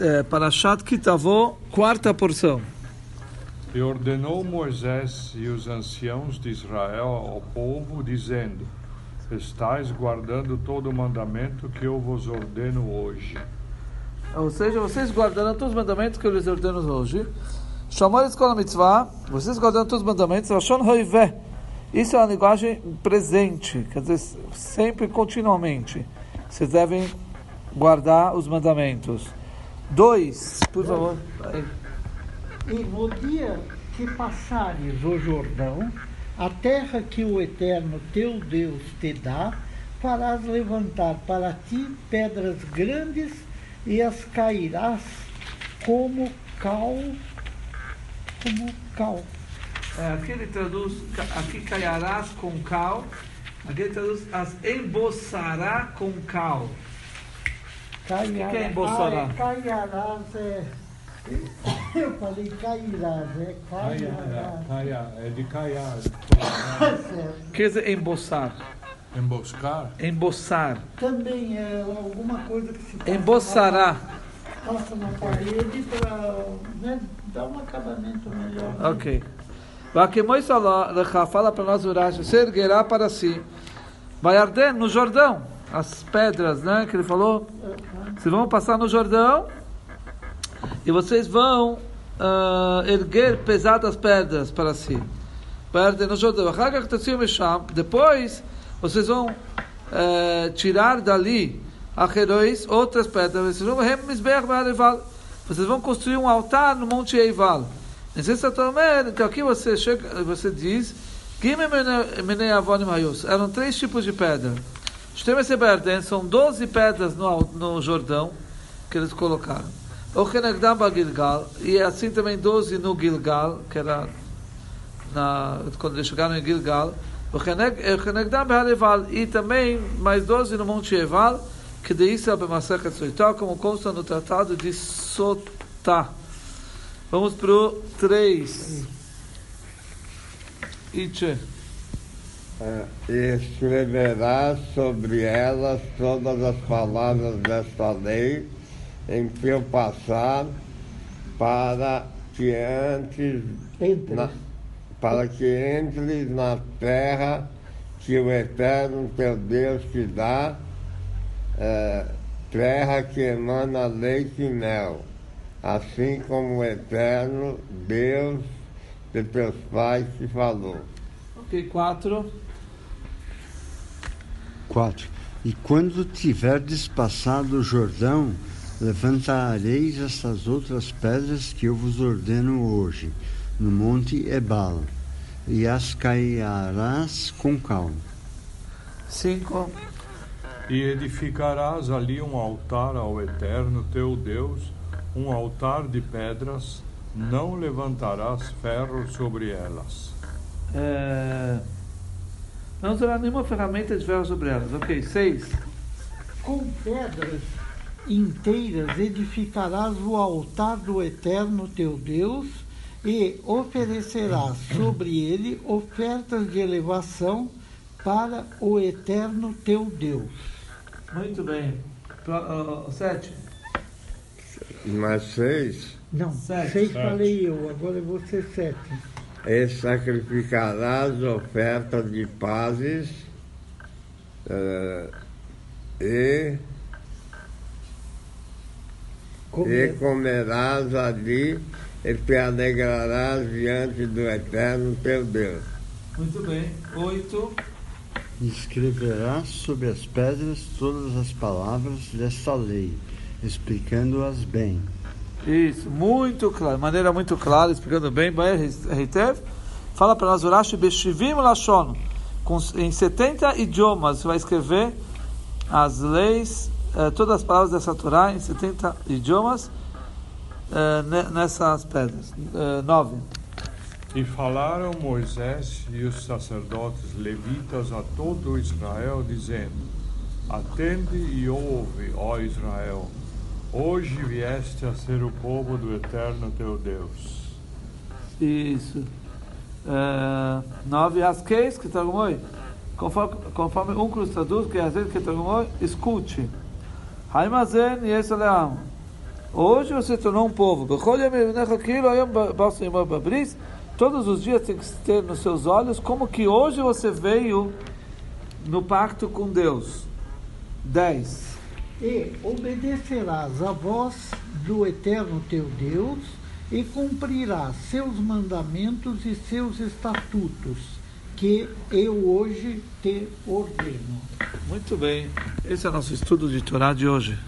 é, Parashat Kitavó, quarta porção. E ordenou Moisés e os anciãos de Israel ao povo, dizendo: Estais guardando todo o mandamento que eu vos ordeno hoje. Ou seja, vocês guardarão todos os mandamentos que eu lhes ordeno hoje. Chamar escola mitzvah, vocês guardarão todos os mandamentos. Rashon. Isso é uma linguagem presente, quer dizer, sempre, continuamente. Vocês devem guardar os mandamentos. Dois, por favor. E no dia que passares o Jordão, a terra que o Eterno teu Deus te dá, farás levantar para ti pedras grandes e as cairás como cal, como cal. É, aqui ele traduz, aqui caiarás com cal, aqui ele traduz as emboçará com cal. Caiará, que é embolsará? Ah, é, caiarás é. Eu falei cairás, é caiarás. Caia, é de caiar. Certo. Quer dizer emboçar, Emboscar? emboçar, Também é alguma coisa que se passa emboçará. na- Passa na parede para né, dar um acabamento melhor. Ok. Vakemoi Salá, fala para nós Urash, você erguerá para si. Vai arder no Jordão, as pedras, né, que ele falou. Vocês vão passar no Jordão e vocês vão ah, erguer pesadas pedras para si. Arder no Jordão. Depois vocês vão eh, tirar dali acherois, outras pedras. Vocês vão construir um altar no Monte Eival. Tomer, que aqui você chega, você diz. Eram três tipos de pedra. São 12 pedras no, no Jordão que eles colocaram. O Gilgal, e assim também 12 no Gilgal, que era na, quando eles chegaram em Gilgal. O Be'areval, e também mais 12 no Monte Eval, que de Israel B'Masechet Soitá, como consta no Tratado de Sotá. Vamos para o 3. Itche. É, e escreverás sobre elas todas as palavras desta lei em que eu passar para que antes Entre. na- para que entres na terra que o Eterno teu Deus te dá, é, terra que emana leite e mel, assim como o Eterno Deus de teus pais te falou. Ok, 4. 4. E quando tiverdes passado o Jordão, levantareis estas outras pedras que eu vos ordeno hoje, no monte Ebal, e as caiarás com cal. 5. E edificarás ali um altar ao Eterno teu Deus, um altar de pedras, não levantarás ferro sobre elas. É... Não terá nenhuma ferramenta de ferro sobre elas. Ok, 6. Com pedras inteiras edificarás o altar do Eterno teu Deus e oferecerás sobre ele ofertas de elevação para o Eterno teu Deus. Muito bem. 7. Mas seis, Não, Sete. seis falei eu, agora eu vou ser sete. E sacrificarás ofertas de pazes eh, e, Como e é? comerás ali e te alegrarás diante do Eterno teu Deus. Muito bem. 8. E escreverás sobre as pedras todas as palavras desta lei, explicando-as bem. Isso, muito claro. Maneira muito clara, explicando bem. Fala para nós, Urashi Beshivim Lashon. Em 70 idiomas, você vai escrever as leis, eh, todas as palavras dessa Torá em 70 idiomas eh, ne- nessas pedras. 9. E falaram Moisés e os sacerdotes levitas a todo Israel, dizendo: Atende e ouve, ó Israel. Hoje vieste a ser o povo do Eterno teu Deus. Isso. É, nove Askeis, que Targumoi. Conforme, conforme um cruz traduz, que Hazen que Targumoi, escute. Haimazen e Esaleam. Hoje você tornou um povo. Todos os dias tem que ter nos seus olhos como que hoje você veio no pacto com Deus. 10. E obedecerás a voz do eterno teu Deus e cumprirás seus mandamentos e seus estatutos, que eu hoje te ordeno. Muito bem. Esse é o nosso estudo de Torá de hoje.